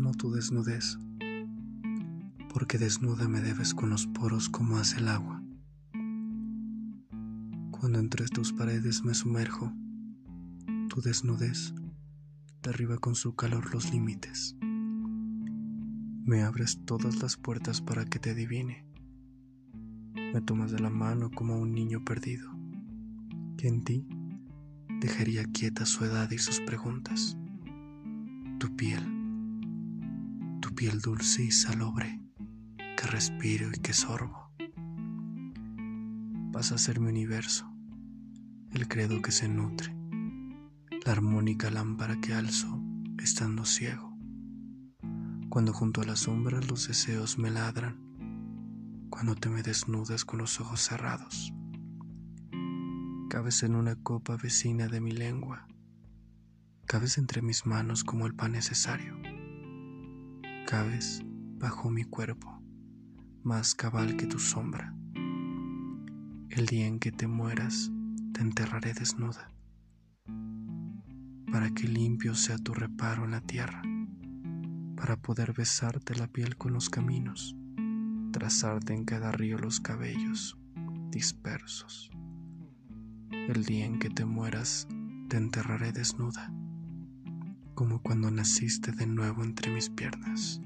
amo tu desnudez, porque desnuda me debes con los poros como hace el agua. Cuando entre tus paredes me sumerjo, tu desnudez derriba con su calor los límites. Me abres todas las puertas para que te adivine. Me tomas de la mano como un niño perdido, que en ti dejaría quieta su edad y sus preguntas. Tu piel, piel dulce y salobre, que respiro y que sorbo. Vas a ser mi universo, el credo que se nutre, la armónica lámpara que alzo estando ciego. Cuando junto a la sombra los deseos me ladran, cuando te me desnudas con los ojos cerrados Cabes en una copa vecina de mi lengua. Cabes entre mis manos como el pan necesario. Cabes bajo mi cuerpo, más cabal que tu sombra. El día en que te mueras, te enterraré desnuda, para que limpio sea tu reparo en la tierra, para poder besarte la piel con los caminos, trazarte en cada río los cabellos dispersos. El día en que te mueras, te enterraré desnuda, como cuando naciste de nuevo entre mis piernas.